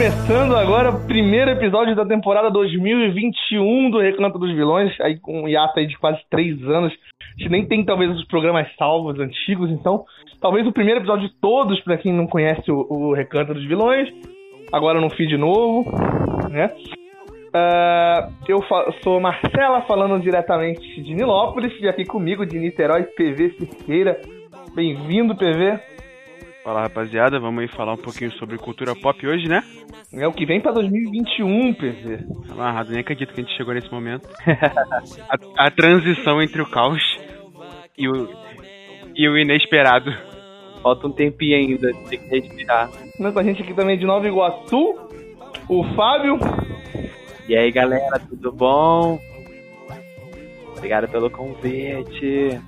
Começando agora o primeiro episódio da temporada 2021 do Recanto dos Vilões, aí com um hiato aí de quase três anos. A gente nem tem talvez os programas salvos antigos, então talvez o primeiro episódio de todos, para quem não conhece o, o, Recanto dos Vilões, agora no feed novo, né? Uh, eu sou Marcela, falando diretamente de Nilópolis, e aqui comigo de Niterói, PV Cerqueira. Bem-vindo, PV. Fala rapaziada, vamos aí falar um pouquinho sobre cultura pop hoje, né? É o que vem pra 2021, PV. Amarrado, nem acredito que a gente chegou nesse momento. a, a, transição entre o caos e o, e o inesperado. Falta um tempinho ainda, tem que respirar. Com a gente aqui também de Nova Iguaçu, o Fábio. E aí galera, tudo bom? Obrigado pelo convite.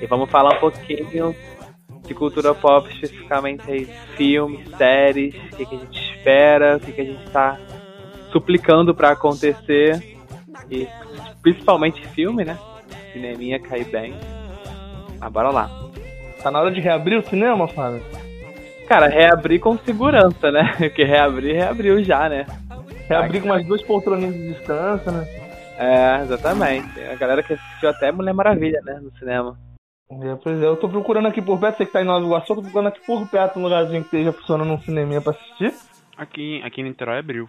E vamos falar um pouquinho de cultura pop, especificamente aí, filmes, séries, o que, que, a gente espera, o que, que a gente está suplicando para acontecer. E principalmente filme, né? Cineminha cair bem. Mas bora lá. Tá na hora de reabrir o cinema, Fábio? Cara, reabrir com segurança, né? Porque reabrir, reabriu já, né? Reabrir com umas duas poltroninhas de distância, né? É, exatamente. A galera que assistiu até Mulher Maravilha, né? No cinema. É, pois é, eu tô procurando aqui por perto, você que tá em Nova Iguaçu, eu tô procurando aqui por perto um lugarzinho que esteja funcionando um cinema pra assistir. Aqui, aqui em Niterói abriu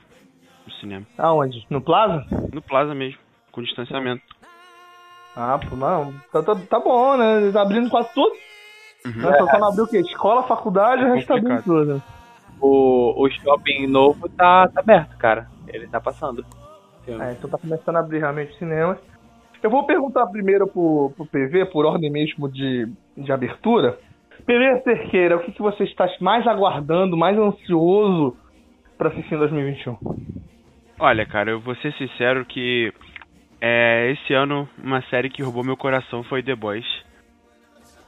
o cinema. Aonde? No Plaza? No Plaza mesmo, com distanciamento. Ah, pô, não, tá, tá, tá bom, né? Tá abrindo quase tudo. Uhum. É. Só não abriu o quê? Escola, faculdade, o resto tá abrindo tudo. O, o shopping novo tá, tá aberto, cara. Ele tá passando. É, então tá começando a abrir realmente cinemas. Eu vou perguntar primeiro pro, pro PV, por ordem mesmo de, de abertura. PV Cerqueira, o que, que você está mais aguardando, mais ansioso para assistir em 2021? Olha, cara, eu vou ser sincero que é, esse ano uma série que roubou meu coração foi The Boys.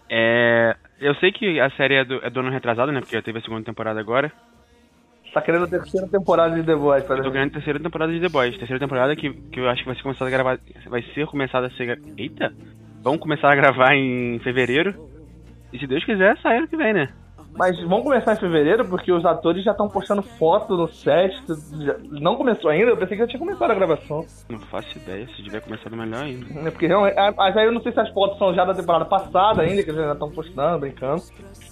É, eu sei que a série é do, é do ano retrasado, né? Porque já teve a segunda temporada agora. Tá querendo a terceira temporada de The Boys, Eu tô querendo a terceira temporada de The Boys. Terceira temporada que, que eu acho que vai ser começada a gravar. Vai ser começada a ser. Eita! Vamos começar a gravar em fevereiro. E se Deus quiser, sai ano que vem, né? Mas vamos começar em fevereiro, porque os atores já estão postando foto no set. Não começou ainda? Eu pensei que já tinha começado a gravação. Não faço ideia, se tiver começado melhor ainda. É porque realmente. Mas aí eu não sei se as fotos são já da temporada passada ainda, que eles já estão postando, brincando.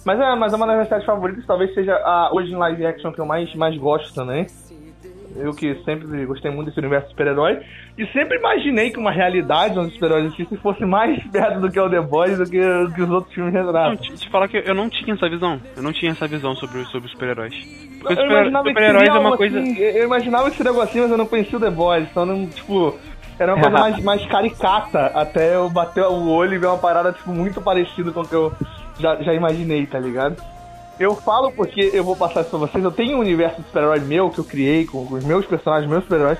Mas é, mas é uma das minhas séries favoritas, talvez seja a hoje em live action que eu mais, mais gosto também. Eu que sempre gostei muito desse universo de super-herói. E sempre imaginei que uma realidade onde os super-heróis existissem fosse mais perto do que o The Boys do que, do que os outros filmes retratam. Te, te falar que eu não tinha essa visão. Eu não tinha essa visão sobre, sobre os super-heróis. Porque super-heróis super é uma coisa. Assim, eu imaginava que seria algo assim, mas eu não conhecia o The Boys. Então, não, tipo. Era uma coisa mais, mais caricata até eu bater o olho e ver uma parada tipo, muito parecida com o que eu já, já imaginei, tá ligado? Eu falo porque eu vou passar isso pra vocês. Eu tenho um universo de super-herói meu que eu criei com, os meus personagens, meus super-heróis.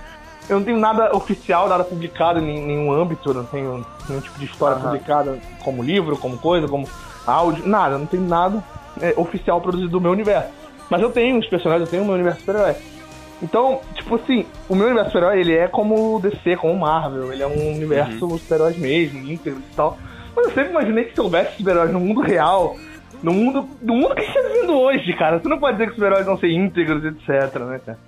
Eu não tenho nada oficial, nada publicado em nenhum âmbito, não tenho nenhum tipo de história uhum. publicada como livro, como coisa, como áudio, nada, não tenho nada é, oficial produzido do meu universo. Mas eu tenho os personagens, eu tenho o meu universo super-herói. Então, tipo assim, o meu universo super-herói, ele é como o DC, como o Marvel, ele é um universo uhum. super-heróis mesmo, íntegro e tal. Mas eu sempre imaginei que se houvesse super-heróis no mundo real, no mundo, no mundo que está vivendo hoje, cara. Você não pode dizer que os super-heróis vão ser íntegros, etc, né, cara?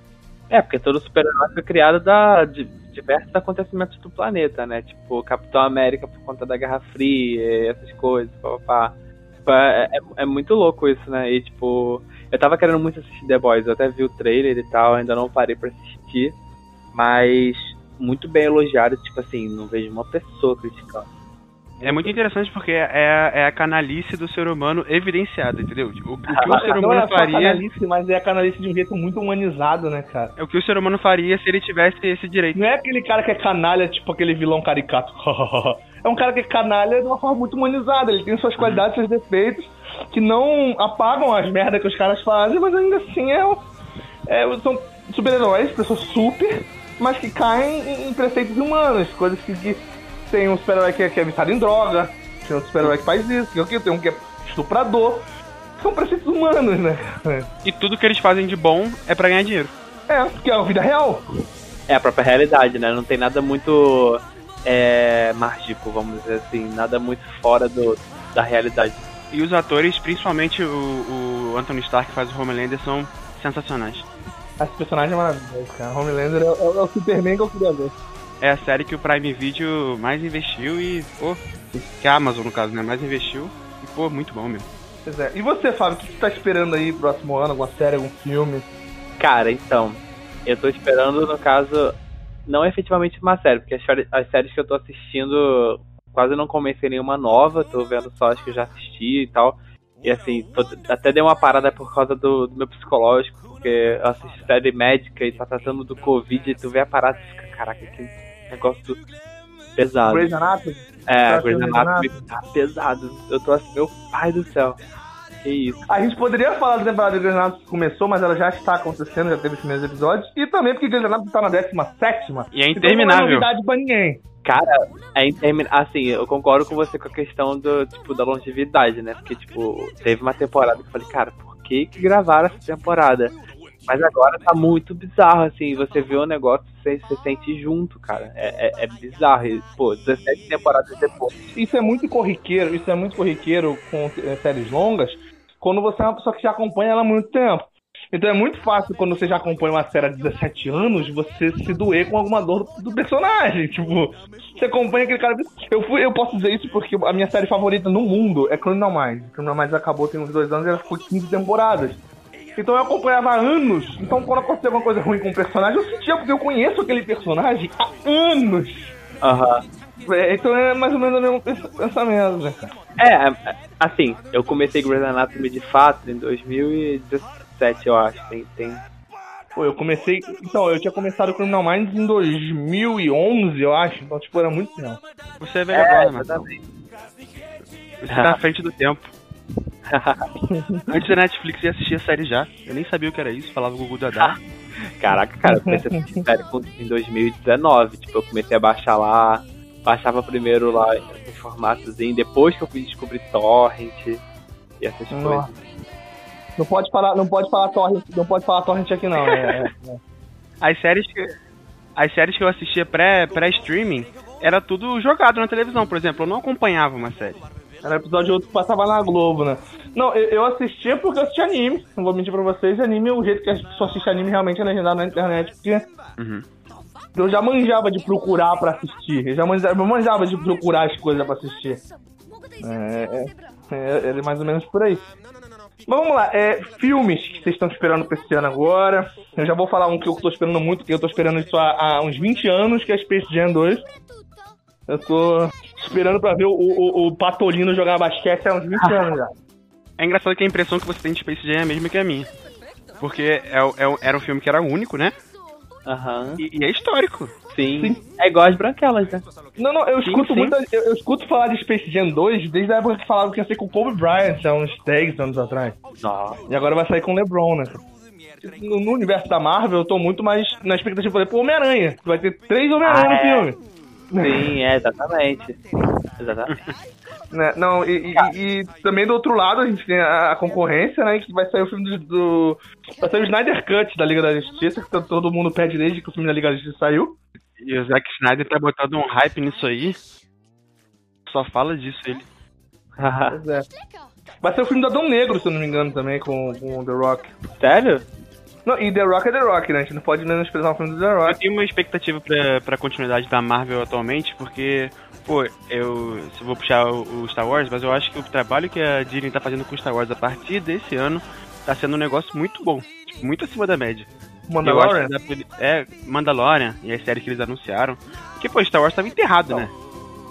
É, porque todo super-herói foi criado da, de diversos acontecimentos do planeta, né? Tipo, Capitão América por conta da Guerra Fria, essas coisas, papapá. Tipo, é, é, é, muito louco isso, né? E, tipo, eu tava querendo muito assistir The Boys, eu até vi o trailer e tal, ainda não parei pra assistir, mas muito bem elogiado, tipo assim, não vejo uma pessoa criticando. É muito interessante porque é, é, é a canalice do ser humano evidenciada, entendeu? O, o que o ser humano é faria. Canalice, mas é a canalice de um jeito muito humanizado, né, cara? É o que o ser humano faria se ele tivesse esse direito. Não é aquele cara que é canalha, tipo aquele vilão caricato. é um cara que é canalha de uma forma muito humanizada. Ele tem suas qualidades, seus defeitos, que não apagam as merdas que os caras fazem, mas ainda assim é, é são super-heróis, pessoas super, mas que caem em, em preceitos humanos, coisas que, que tem um super-herói que, é, que é viciado em droga, tem um super-herói que faz isso, que tem um que é estuprador. São preceitos humanos, né? E tudo que eles fazem de bom é para ganhar dinheiro. É, que é a vida real. É a própria realidade, né? Não tem nada muito é, mágico, vamos dizer assim, nada muito fora do, da realidade. E os atores, principalmente o, o Anthony Stark que faz o Homelander, são sensacionais. Esse personagem é maravilhoso, cara. Homelander é, é, é o Superman que eu queria ver. É a série que o Prime Video mais investiu e, pô, que a Amazon, no caso, né, mais investiu. E, pô, muito bom mesmo. Pois é. E você, Fábio, o que você tá esperando aí próximo ano? Alguma série, algum filme? Cara, então, eu tô esperando, no caso, não efetivamente uma série, porque as, as séries que eu tô assistindo quase não comecei nenhuma nova, tô vendo só as que eu já assisti e tal. E assim, tô, até dei uma parada por causa do, do, meu psicológico, porque eu assisto série médica e tá tratando do Covid e tu vê a parada e fica, caraca, que negócio pesado. Grey's Anatomy? É, Grey's Anatomy tá pesado. Eu tô assim, meu pai do céu. Que isso. A gente poderia falar da temporada de Grey's Anatomy que começou, mas ela já está acontecendo, já teve os primeiros episódios. E também porque Grey's Anatomy tá na 17 E é interminável. Então não é novidade pra ninguém. Cara, é interminável. Assim, eu concordo com você com a questão do, tipo, da longevidade, né? Porque, tipo, teve uma temporada que eu falei, cara, por que que gravaram essa temporada? Mas agora tá muito bizarro, assim, você vê o negócio, você se sente junto, cara. É, é, é bizarro. E, pô, 17 temporadas depois. Isso é muito corriqueiro, isso é muito corriqueiro com é, séries longas, quando você é uma pessoa que já acompanha ela há muito tempo. Então é muito fácil quando você já acompanha uma série há 17 anos, você se doer com alguma dor do, do personagem. Tipo, você acompanha aquele cara. Eu, fui, eu posso dizer isso porque a minha série favorita no mundo é Criminal Minds. Criminal Minds acabou tem uns dois anos e ela ficou 15 temporadas. Então eu acompanhava há anos. Então quando acontecia alguma coisa ruim com o personagem, eu sentia, porque eu conheço aquele personagem há anos. Aham. Uhum. É, então é mais ou menos o mesmo pensamento, né, cara? É, assim, eu comecei Grey's Anatomy de fato em 2017, eu acho. Tem, tem... Pô, eu comecei. Então, eu tinha começado o Criminal Minds em 2011, eu acho. Então, tipo, era muito tempo. Você é velho é, agora, mano. Você tá à frente do tempo. Antes da Netflix eu assistia a série já. Eu nem sabia o que era isso, falava o Google Dadá. Caraca, cara, eu comecei a assistir série em 2019. Tipo, eu comecei a baixar lá. Baixava primeiro lá em formatozinho, depois que eu fui descobrir torrent e essas Nossa. coisas. Não pode falar, não pode falar torrent, não pode falar torrent aqui não. É, é, é. As séries que as séries que eu assistia pré pré streaming era tudo jogado na televisão, por exemplo, eu não acompanhava uma série. Era episódio outro que passava na Globo, né? Não, eu, eu assistia porque eu assistia anime. Não vou mentir pra vocês, anime é o jeito que a pessoa assiste anime realmente é legendado na internet, porque. Uhum. Eu já manjava de procurar pra assistir. Eu já manjava, eu manjava de procurar as coisas pra assistir. É, é, é, é mais ou menos por aí. Mas vamos lá, é, filmes que vocês estão esperando pra esse ano agora. Eu já vou falar um que eu tô esperando muito, que eu tô esperando isso há, há uns 20 anos, que é Space Jam 2. Eu tô esperando pra ver o, o, o Patolino jogar basquete há uns 20 anos já. É engraçado que a impressão que você tem de Space Jam é a mesma que a minha. Porque é, é, era um filme que era único, né? Aham. Uhum. E, e, é histórico. Sim. sim. É igual as branquelas, né? Não, não, eu sim, escuto sim. muito. Eu, eu, escuto falar de Space Jam 2 desde a época que falavam que ia ser com o Kobe Bryant, há uns 10 anos atrás. Nossa. E agora vai sair com o LeBron, né? No, no, universo da Marvel, eu tô muito mais na expectativa de fazer, pô, Homem-Aranha. Vai ter três Homem-Aranha ah, no é. filme. Sim, é, exatamente. Exatamente. Né? Não, e, e, e, também do outro lado a gente tem a, a, concorrência, né? Que vai sair o filme do, do. Vai sair o Snyder Cut da Liga da Justiça, que todo mundo pede desde que o filme da Liga da Justiça saiu. E o Zack Snyder tá botando um hype nisso aí. Só fala disso ele. pois é. Vai ser o filme do Adão Negro, se eu não me engano, também, com, com o The Rock. Sério? Não, e The Rock é The Rock, né? A gente não pode menosprezar um filme do The Rock. Eu tenho uma expectativa pra, pra continuidade da Marvel atualmente, porque, pô, eu vou puxar o, o, Star Wars, mas eu acho que o trabalho que a Disney tá fazendo com o Star Wars a partir desse ano tá sendo um negócio muito bom. Tipo, muito acima da média. Mandalorian? É, Mandalorian e as séries que eles anunciaram. Porque, pô, Star Wars tava enterrado, né?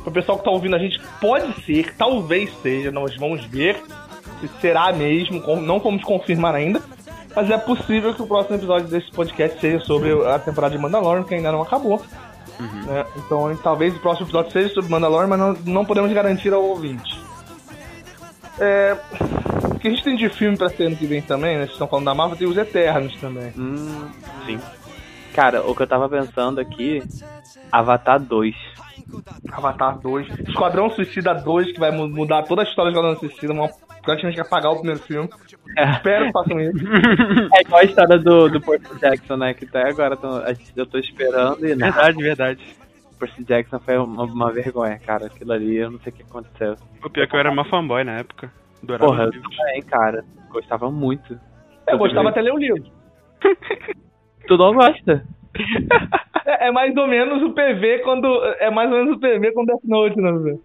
Pro pessoal que tá ouvindo a gente, pode ser, talvez seja, nós vamos ver se será mesmo, não vamos confirmar ainda, mas é possível que o próximo episódio desse podcast seja sobre a temporada de Mandalorian, que ainda não acabou. Uhum. Né? Então talvez o próximo episódio seja sobre Mandalorian, mas não, não podemos garantir ao ouvinte. É, o que a gente tem de filme pra ser ano que vem também, né? Vocês estão falando da Marvel, tem os Eternos também. Hum, sim. Cara, o que eu tava pensando aqui, Avatar 2. Avatar 2. Esquadrão Suicida 2, que vai mudar toda a história do Esquadrão Suicida, uma praticamente apagar o primeiro filme. É. Espero que façam isso. É igual a história do, do Percy Jackson, né? Que até agora tô, eu tô esperando e nada. Verdade, verdade. Percy Jackson foi uma, uma, vergonha, cara. Aquilo ali, eu não sei o que aconteceu. O pior é que eu era uma fanboy na época. Porra, eu também, cara. Gostava muito. Eu gostava até ler o livro. Tu não gosta? É, é mais ou menos o PV quando. É mais ou menos o PV com Death Note, né?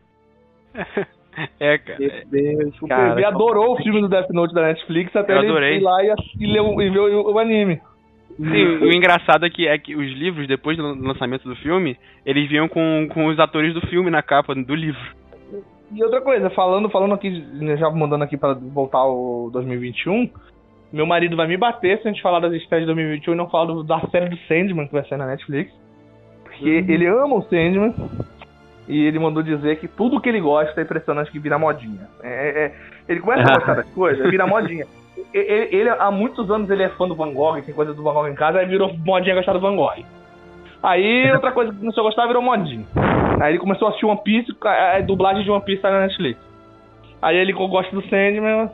É, cara. Meu Deus, O cara. PV adorou o filme do Death Note da Netflix até Eu ele adorei. ir lá e, e, ler o- e ver o, o anime. Sim, o engraçado é que, é que os livros, depois do lançamento do filme, eles vinham com, com os atores do filme na capa do livro. E outra coisa, falando, falando aqui, né, já mandando aqui pra voltar ao 2021, meu marido vai me bater se a gente falar das estreias de 2021 e não falar do- da série do Sandman que vai sair na Netflix. Porque ele ama o Sandman e ele mandou dizer que tudo que ele gosta é impressionante que vira modinha. É, é- é- ele começa a gostar das coisas, vira modinha. Ele, ele, há muitos anos ele é fã do Van Gogh, tem coisa do Van Gogh em casa, aí virou modinha gostar do Van Gogh. Aí outra coisa que começou a gostar virou modinha. Aí ele começou a assistir One Piece, a a dublagem de One Piece tá na Netflix. Aí ele gosta do Sandman,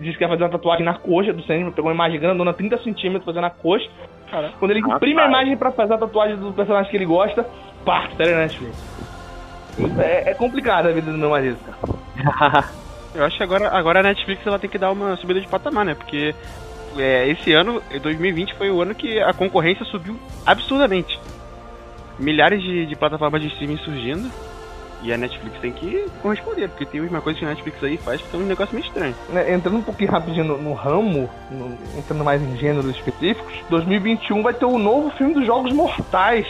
disse que ia fazer uma tatuagem na coxa do Sandman, pegou uma imagem grandona, 30 centímetros, fazendo na coxa. Quando ele imprime a Rapaz. imagem pra fazer a tatuagem do personagem que ele gosta, pá, série na Netflix. É, é complicado a vida do meu marido, cara. Eu acho que agora, agora a Netflix ela tem que dar uma subida de patamar, né? Porque é, esse ano, 2020, foi o ano que a concorrência subiu absurdamente. Milhares de, de plataformas de streaming surgindo. E a Netflix tem que corresponder, porque tem uma coisa que a Netflix aí faz que tem um negócio meio estranho. Né, entrando um pouquinho rapidinho no, no ramo, no- entrando mais em gêneros específicos, 2021 vai ter o novo filme dos Jogos Mortais,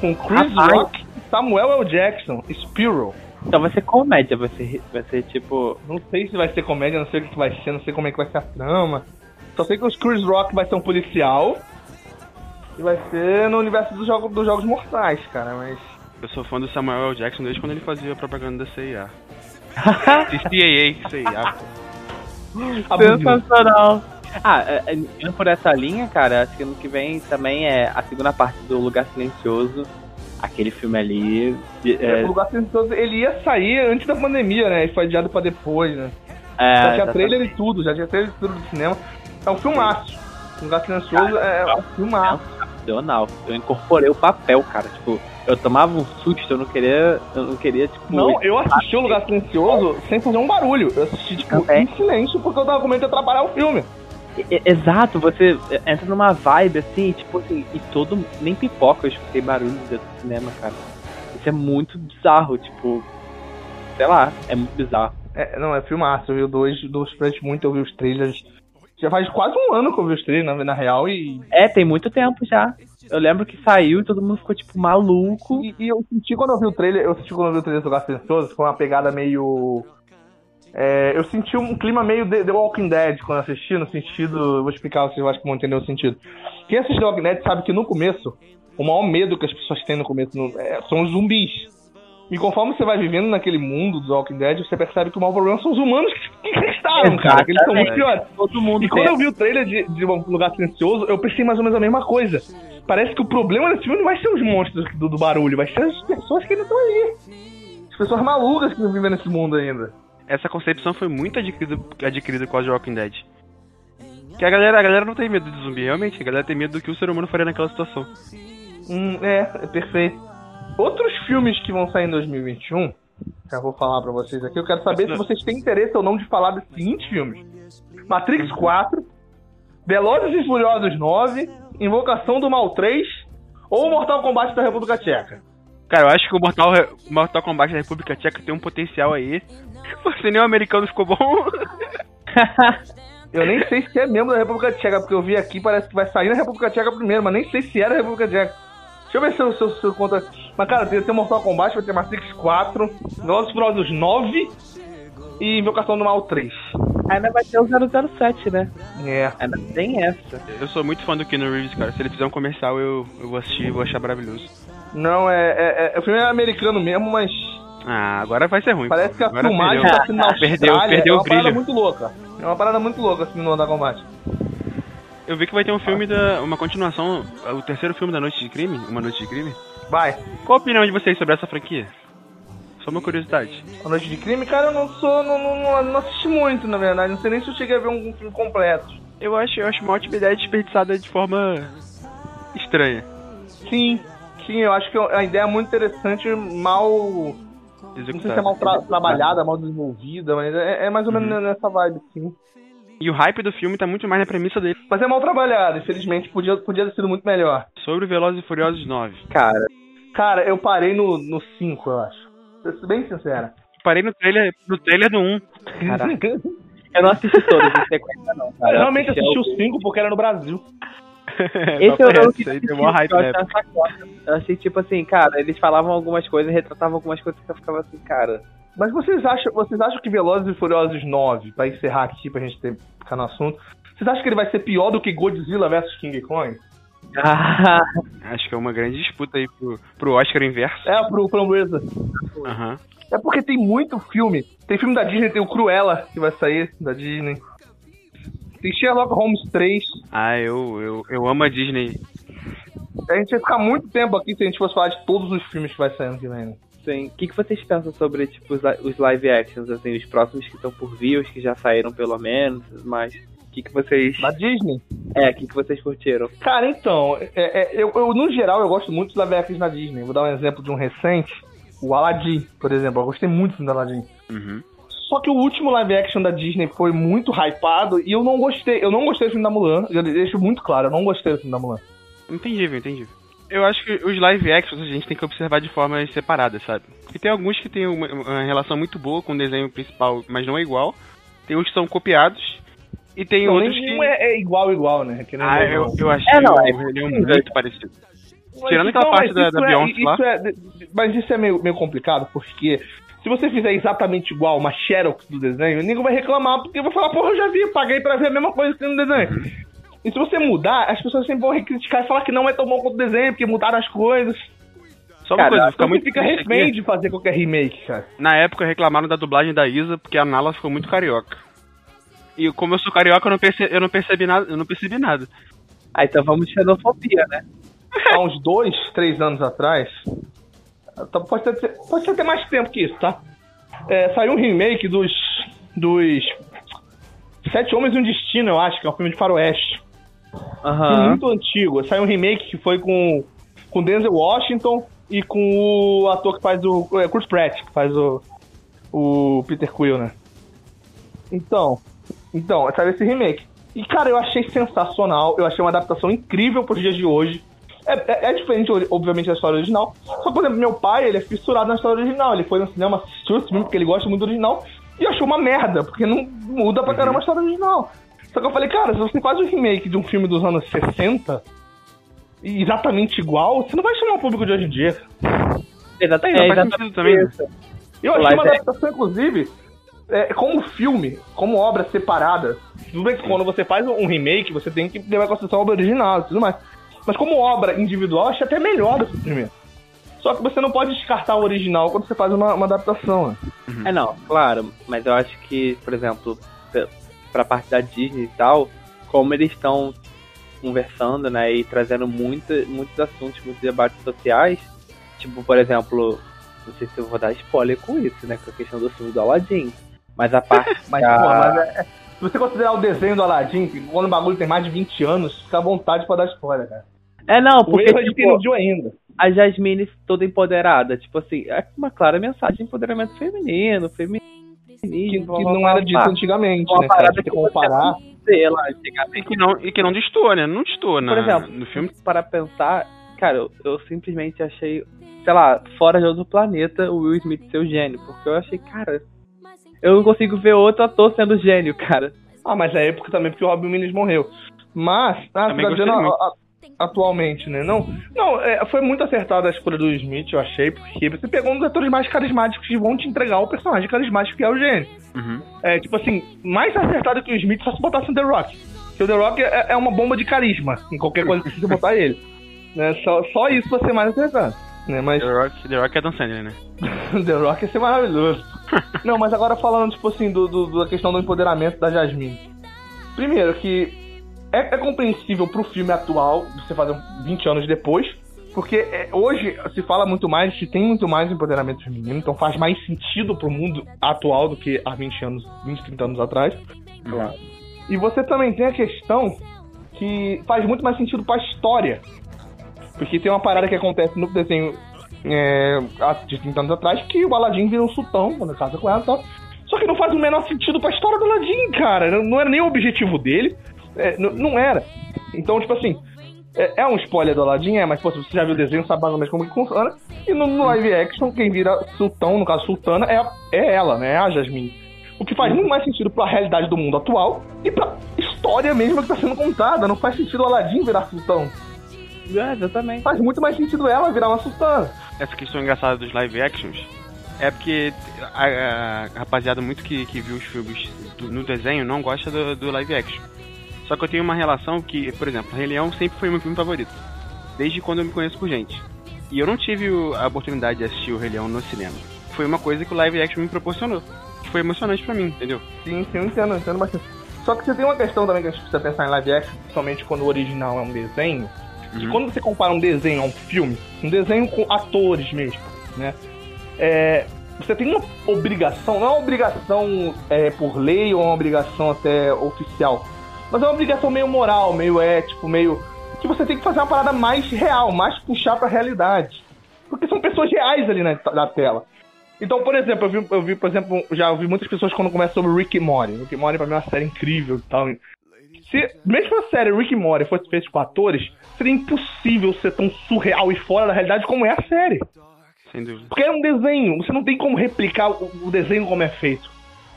com Chris. Rock Samuel L. Jackson, Spiral. Então vai ser comédia, vai ser, vai ser tipo. Não sei se vai ser comédia, não sei o que vai ser, não sei como é que vai ser a trama. Só sei que o Chris Rock vai ser um policial. E vai ser no universo dos jogos, dos jogos mortais, cara, mas. Eu sou fã do Samuel L. Jackson desde quando ele fazia a propaganda da CIA. CIA. Abusivo. Sensacional. Ah, é, é, indo por essa linha, cara, acho que ano que vem também é a segunda parte do Lugar Silencioso. Aquele filme ali. É, É, o lugar silencioso, ele ia sair antes da pandemia, né? E foi adiado pra depois, né? é, já tinha exatamente. trailer e tudo, já tinha trailer e tudo do cinema. É um filmaço. O lugar silencioso é um filmaço. Sensacional. Eu incorporei o papel, cara. Tipo, eu tomava um susto, eu não queria. Eu não queria, tipo. Não, eu assisti o Lugar Silencioso sem fazer um barulho. Eu assisti, tipo, Também. em silêncio, porque eu tava com medo de atrapalhar o filme. Exato, você entra numa vibe assim, tipo assim, e todo. Nem pipoca eu escutei barulho dentro do cinema, cara. Isso é muito bizarro, tipo. Sei lá, é muito bizarro. É, não, é filmaço. Eu vi dois, dois frentes muito, eu vi os trailers. Já faz quase um ano que eu vi os trailers, na, na real, e, É, tem muito tempo já. Eu lembro que saiu e todo mundo ficou, tipo, maluco. e, e eu senti quando eu vi o trailer, eu senti quando eu vi o trailer do Lugar Silencioso, foi uma pegada meio. É, eu senti um clima meio The, The Walking Dead quando assisti, no sentido. eu Vou explicar, vocês acho que vão entender o sentido. Quem assiste The Walking Dead sabe que no começo, o maior medo que as pessoas têm no começo no- é, são os zumbis. E conforme você vai vivendo naquele mundo do Walking Dead, você percebe que o maior problema são os humanos que restaram, cara, que eles são muito piores. Todo mundo E quando eu vi o trailer de, de Um Lugar Silencioso, eu pensei mais ou menos a mesma coisa. Parece que o problema desse filme não vai ser os monstros do, do barulho, vai ser as pessoas que ainda estão ali. As pessoas malucas que vivem nesse mundo ainda. Essa concepção foi muito adquirida, adquirida com a The Walking Dead. Que a galera, a galera não tem medo de zumbi, realmente. A galera tem medo do que o ser humano faria naquela situação. Hum, é, é perfeito. Outros filmes que vão sair em 2021, já vou falar pra vocês aqui, eu quero saber se vocês têm interesse ou não de falar dos seguintes filmes. Matrix 4, Velozes e Furiosos 9, Invocação do Mal 3 ou Mortal Kombat da República Tcheca. Cara, eu acho que o Mortal, Mortal Kombat da República Tcheca tem um potencial aí. Você nem o americano ficou bom. Eu nem sei se é membro da República Tcheca, porque eu vi aqui, parece que vai sair na República Tcheca primeiro, mas nem sei se é da República Tcheca. Deixa eu ver se eu, se eu, se eu conta. Mas, cara, tem, tem Mortal Kombat, vai ter Matrix 4, Velozes Furiosos 9 e Invocação do Mal 3. Ainda vai ter o 007, né? É. Ainda tem essa. Eu sou muito fã do Keanu Reeves, cara. Se ele fizer um comercial, eu, eu vou assistir e vou achar maravilhoso. Não, é, é, é. O filme é americano mesmo, mas Ah, agora vai ser ruim. parece que a Agora filmagem perdeu. tá sendo na Austrália. Perdeu, perdeu é uma parada muito louca. É uma parada muito louca esse filme do Mortal Kombat. Eu vi que vai ter um filme da. uma continuação. O terceiro filme da Noite de Crime, Uma Noite de Crime. Vai. Qual a opinião de vocês sobre essa franquia? Só uma curiosidade. A Noite de Crime, cara, eu não sou. Não, não, não, assisti muito, na verdade. Não sei nem se eu cheguei a ver um, um filme completo. Eu acho, eu acho uma ótima ideia desperdiçada de forma estranha. Sim, sim, eu acho que a ideia é muito interessante, mal. Não sei se é mal tra- trabalhada, mal desenvolvida, mas é, é mais ou menos Uhum. nessa vibe, sim. E o hype do filme tá muito mais na premissa dele. Mas é mal trabalhado, infelizmente podia, podia ter sido muito melhor. Sobre Velozes e Furiosos 9. Cara, Cara, eu parei no 5, eu acho. Pra ser bem sincera. Parei no trailer, no trailer do 1. Caraca. eu não assisti todos em sequência, não, cara. Eu realmente assisti alguns. o 5 porque era no Brasil. Esse deu maior hype eu achei. Eu tipo assim, cara, eles falavam algumas coisas, retratavam algumas coisas que eu ficava assim, cara. Mas vocês acham, vocês acham que Velozes e Furiosos 9, pra encerrar aqui, pra gente ter, ficar no assunto, vocês acham que ele vai ser pior do que Godzilla vs King Kong? Ah, Acho que é uma grande disputa aí pro, pro Oscar inverso. É, pro Framboesa. Aham. É porque tem muito filme. Tem filme da Disney, tem o Cruella, que vai sair da Disney. Tem Sherlock Holmes 3. Ah, eu, eu, eu amo a Disney. A gente vai ficar muito tempo aqui se a gente fosse falar de todos os filmes que vai que vem. né? sim. O que, que vocês pensam sobre, tipo, os, li- os live actions, assim, os próximos que estão por vir, os que já saíram pelo menos, mas. O que, que vocês. Da Disney? É, o que, que vocês curtiram? Cara, então, é- é- eu, eu, no geral eu gosto muito dos live actions da Disney. Vou dar um exemplo de um recente. O Aladdin, por exemplo. Eu gostei muito do Aladdin. Uhum. Só que o último live action da Disney foi muito hypado e eu não gostei. Eu não gostei do filme da Mulan. Eu deixo muito claro, eu não gostei do filme da Mulan. Entendível, entendível. Eu acho que os live actions a gente tem que observar de formas separadas, sabe? E tem alguns que tem uma, uma relação muito boa com o desenho principal, mas não é igual. Tem uns que são copiados. E tem Não, outros que. é, é igual, igual, né? Que nem Ah, eu, eu achei É, não, é o Rei possível. muito parecido. Mas tirando aquela mas parte da- da é- Beyoncé isso lá. é- mas isso é meio, meio complicado, porque se você fizer exatamente igual uma Xerox do desenho, ninguém vai reclamar, porque vai falar, porra, eu já vi, paguei pra ver a mesma coisa que no desenho. Uhum. E se você mudar, as pessoas sempre vão recriticar e falar que não é tão bom quanto o desenho, porque mudaram as coisas. Só uma Cara, coisa, fica Então muito você fica triste refém aqui. de fazer qualquer remake, cara. Na época reclamaram da dublagem da Isa porque a Nala ficou muito carioca. E como eu sou carioca, eu não percebi, eu não percebi nada, eu não percebi nada. Ah, então vamos de xenofobia, né? Há uns dois, três anos atrás, pode ser, pode ser até mais tempo que isso, tá? É, saiu um remake dos, dos Sete Homens e um Destino, eu acho, que é um filme de faroeste. Aham. muito antigo. Saiu um remake que foi com, com Denzel Washington e com o ator que faz o. É, Chris Pratt, que faz o. O Peter Quill, né? Então. Então, saiu esse remake. E, cara, eu achei sensacional. Eu achei uma adaptação incrível pros dias de hoje. É, é- é diferente, obviamente, da história original. Só, por exemplo, meu pai, ele é fissurado na história original. Ele foi no cinema, assistiu esse filme porque ele gosta muito do original. E achou uma merda, porque não muda pra caramba a história original. Só que eu falei, cara, se você faz um remake de um filme dos anos 60, e exatamente igual, você não vai chamar o público de hoje em dia. Exatamente. É, É, exatamente também, né? isso. Eu achei uma action. adaptação, inclusive, é, como filme, como obra separada. Tudo bem que quando você faz um remake, você tem que levar em consideração a obra original e tudo mais. Mas como obra individual, achei até melhor do que o primeiro. Só que você não pode descartar o original quando você faz uma, uma adaptação. né? É, não, claro, mas eu acho que, por exemplo, pra parte da Disney e tal, como eles estão conversando, né, e trazendo muita, muitos assuntos, muitos debates sociais, tipo, por exemplo, não sei se eu vou dar spoiler com isso, né, com a questão do filme do Aladdin, mas a parte Mas, da... pô, mas é- é- se você considerar o desenho do Aladdin, que quando o bagulho tem mais de 20 anos, fica à vontade pra dar spoiler, cara. É, não, O porque, erro é de tipo, não viu ainda. a Jasmine toda empoderada, tipo assim, é uma clara mensagem de empoderamento feminino, feminismo, Que, que não era dito antigamente, Uma né, cara? parada Se que comparar. sei lá. E que não, e que não destoa, né? Não destoa na, Por exemplo, no filme. para pensar, cara, eu, eu simplesmente achei, sei lá, fora de outro planeta o Will Smith ser o gênio, porque eu achei, cara, eu não consigo ver outro ator sendo gênio, cara. Ah, mas é época também porque o Robin Williams morreu. Mas, ah, tá dizendo a- atualmente, né? Não, não é, foi muito acertada a escolha do Smith, eu achei, porque você pegou um dos atores mais carismáticos que vão te entregar o personagem carismático que é o gênio. Uhum. É, tipo assim, mais acertado que o Smith só se botasse o The Rock. Porque o The Rock é, é uma bomba de carisma em qualquer coisa que você botar ele. Né? Só, só isso vai ser mais acertado. Né? Mas The Rock, The Rock é Dan Sandler, né? The Rock ia ser maravilhoso. Não, mas agora falando, tipo assim, do, do- da questão do empoderamento da Jasmine. Primeiro, que é, é compreensível pro filme atual, você fazer um 20 anos depois, porque é, hoje se fala muito mais, se tem muito mais empoderamento feminino, então faz mais sentido pro mundo atual do que há 20 anos, 20, 30 anos atrás. Claro. E você também tem a questão que faz muito mais sentido pra história. Porque tem uma parada que acontece no desenho é, há de 30 anos atrás, que o Aladdin vira um sultão quando casa com ela e tal. Só que não faz o menor sentido pra história do Aladdin, cara. Não era nem o objetivo dele. É, não era. Então, tipo assim, é, é, um spoiler do Aladdin, é, mas pô, se você já viu o desenho, sabe mais ou menos como que funciona. E no, no, live action, quem vira sultão, no caso sultana, é, é ela, né? É a Jasmine. O que faz muito mais sentido pra realidade do mundo atual e pra história mesmo que tá sendo contada. Não faz sentido o Aladdin virar sultão. É, exatamente. Faz muito mais sentido ela virar uma sultana. Essa questão engraçada dos live actions é porque a, a, a rapaziada muito que, que viu os filmes do, no desenho não gosta do, do live action. Só que eu tenho uma relação que, por exemplo, Rei Leão sempre foi meu filme favorito. Desde quando eu me conheço por gente. E eu não tive a oportunidade de assistir o Rei Leão no cinema. Foi uma coisa que o live action me proporcionou. Que foi emocionante pra mim, entendeu? Sim, sim, eu entendo, eu entendo bastante. Só que você tem uma questão também que a gente precisa pensar em live action, principalmente quando o original é um desenho. Uhum. Que quando você compara um desenho a um filme, um desenho com atores mesmo, né? É, você tem uma obrigação, não é uma obrigação é, por lei ou uma obrigação até oficial, mas é uma obrigação meio moral, meio ético, meio. que você tem que fazer uma parada mais real, mais puxar pra realidade. Porque são pessoas reais ali na, na tela. Então, por exemplo, eu vi, eu vi, por exemplo, já ouvi muitas pessoas quando começam sobre Rick e Morty. Rick e Morty pra mim é uma série incrível e tal. Se mesmo a série Rick e Morty fosse feita com atores, seria impossível ser tão surreal e fora da realidade como é a série. Sem dúvida. Porque é um desenho, você não tem como replicar o, o desenho como é feito.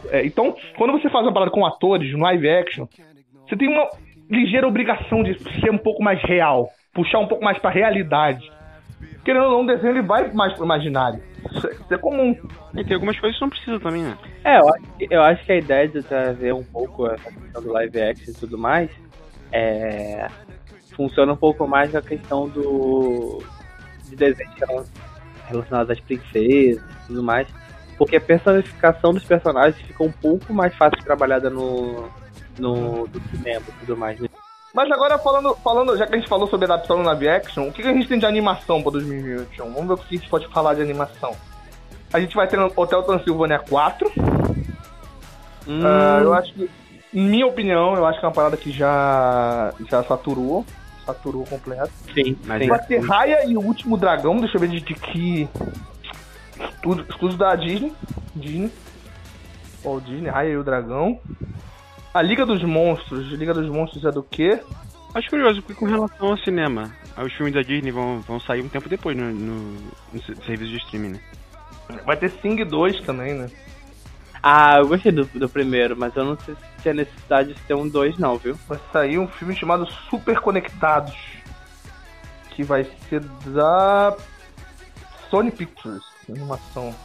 É, então, quando você faz uma parada com atores, no live action, você tem uma ligeira obrigação de ser um pouco mais real, puxar um pouco mais pra realidade. Querendo ou não, um desenho ele vai mais pro imaginário. Isso, isso é comum. E tem algumas coisas que não precisa também, né? É, eu acho, eu acho que a ideia de trazer um pouco essa questão do live action e tudo mais é, funciona um pouco mais a questão do de desenhos relacionados às princesas e tudo mais. Porque a personificação dos personagens fica um pouco mais fácil de trabalhada no, no do cinema e tudo mais. Né? Mas agora falando, falando, já que a gente falou sobre adaptação no live action, o que, que a gente tem de animação para 2021? Vamos ver o que a gente pode falar de animação. A gente vai ter Hotel Transilvânia 4. Hum. Uh, eu acho que, em minha opinião, eu acho que é uma parada que já, já saturou. Saturou completo. Sim, mas vai ter Raya e o Último Dragão, deixa eu ver de, de que. Estúdio da Disney. Disney. Ou Disney, Raya e o Dragão. A Liga dos Monstros. Liga dos Monstros é do quê? Acho curioso, porque com relação ao cinema, os filmes da Disney vão, vão sair um tempo depois no, no, no serviço de streaming, né? Vai ter Sing 2 também, né? Ah, eu gostei do, do primeiro, mas eu não sei se tinha necessidade de ter um 2 não, viu? Vai sair um filme chamado Super Conectados. Que vai ser da Sony Pictures, animação.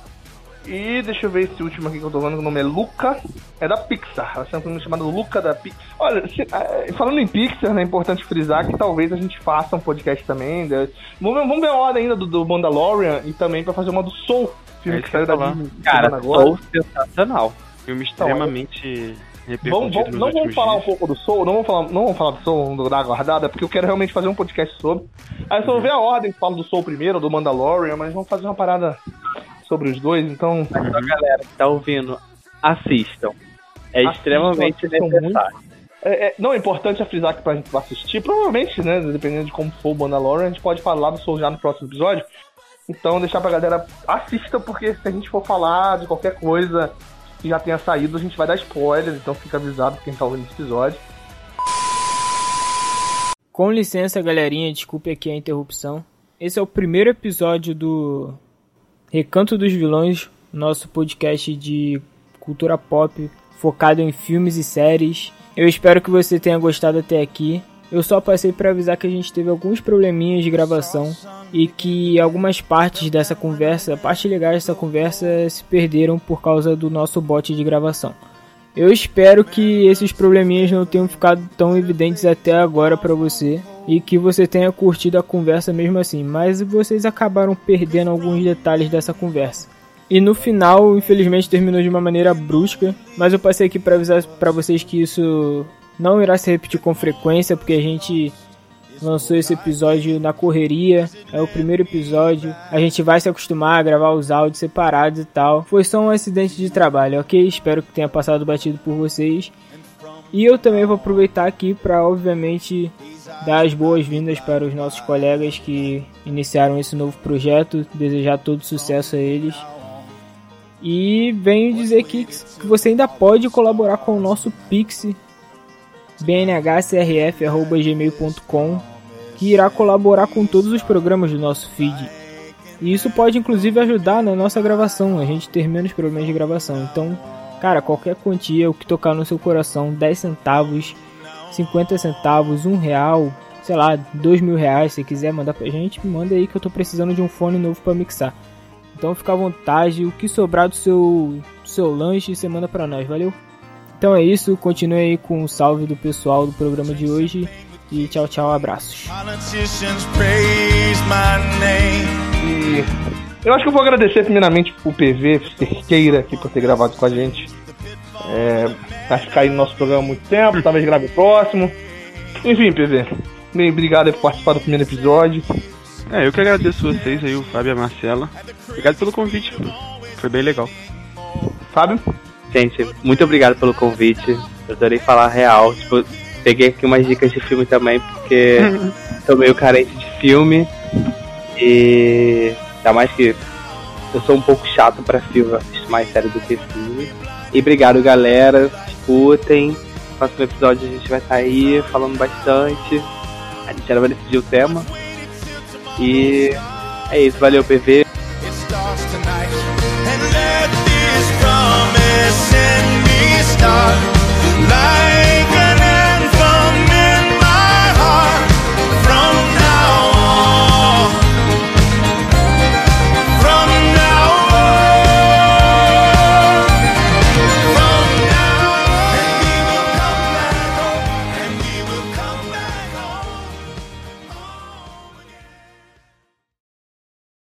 E deixa eu ver esse último aqui que eu tô falando, o nome é Luca, é da Pixar. Vai ser um filme chamado Luca da Pixar. Olha, se, uh, falando em Pixar, né, é importante frisar que talvez a gente faça um podcast também. Né? Vamos, vamos ver a ordem ainda do, do Mandalorian e também pra fazer uma do Soul, filme é que saiu da Disney. Cara, agora. Soul sensacional. Filme extremamente. Então, vamos, vamos, não vamos falar dias. um pouco do Soul, não vamos falar, não vamos falar do Soul do, da aguardada, porque eu quero realmente fazer um podcast sobre. Aí só uhum. ver a ordem, falo do Soul primeiro, do Mandalorian, mas vamos fazer uma parada sobre os dois, então. Mas a galera que tá ouvindo, assistam. É assistam, extremamente necessário. É, é, não, é importante frisar que pra gente assistir, provavelmente, né? Dependendo de como for o Mandalorian, a gente pode falar do Soul já no próximo episódio. Então, deixar pra galera assista, porque se a gente for falar de qualquer coisa que já tenha saído, a gente vai dar spoilers, então fica avisado quem tá ouvindo esse episódio. Com licença, galerinha, desculpe aqui a interrupção. Esse é o primeiro episódio do Recanto dos Vilões, nosso podcast de cultura pop focado em filmes e séries. Eu espero que você tenha gostado até aqui. Eu só passei para avisar que a gente teve alguns probleminhas de gravação e que algumas partes dessa conversa, partes legais dessa conversa, se perderam por causa do nosso bot de gravação. Eu espero que esses probleminhas não tenham ficado tão evidentes até agora para você e que você tenha curtido a conversa mesmo assim, mas vocês acabaram perdendo alguns detalhes dessa conversa. E no final, infelizmente, terminou de uma maneira brusca, mas eu passei aqui para avisar para vocês que isso não irá se repetir com frequência, porque a gente lançou esse episódio na correria, é o primeiro episódio. A gente vai se acostumar a gravar os áudios separados e tal. Foi só um acidente de trabalho, ok? Espero que tenha passado batido por vocês. E eu também vou aproveitar aqui para, obviamente, dar as boas-vindas para os nossos colegas que iniciaram esse novo projeto, desejar todo sucesso a eles. E venho dizer aqui que você ainda pode colaborar com o nosso Pix bnhcrf.gmail.com que irá colaborar com todos os programas do nosso feed. E isso pode inclusive ajudar na nossa gravação, a gente ter menos problemas de gravação. Então, cara, qualquer quantia, o que tocar no seu coração, 10 centavos, 50 centavos, 1 real, sei lá, 2 mil reais, se quiser mandar pra gente, manda aí que eu tô precisando de um fone novo para mixar. Então fica à vontade, o que sobrar do seu, do seu lanche você manda pra nós, valeu? Então é isso, continue aí com o salve do pessoal do programa de hoje e tchau, tchau, abraços. E eu acho que eu vou agradecer primeiramente o PV Cerqueira aqui por ter gravado com a gente. É, acho que caiu no nosso programa há muito tempo, talvez grave o próximo. Enfim, PV, bem, obrigado por participar do primeiro episódio. É, eu que agradeço vocês aí, o Fábio e a Marcela. Obrigado pelo convite, foi bem legal. Fábio? Gente, muito obrigado pelo convite. Eu adorei falar real. Tipo, peguei aqui umas dicas de filme também, porque tô meio carente de filme. E ainda mais que eu sou um pouco chato pra filme, assisto mais sério do que filme. E obrigado, galera escutem. Próximo episódio a gente vai estar aí falando bastante. A gente ainda vai decidir o tema. E é isso, valeu PV. Life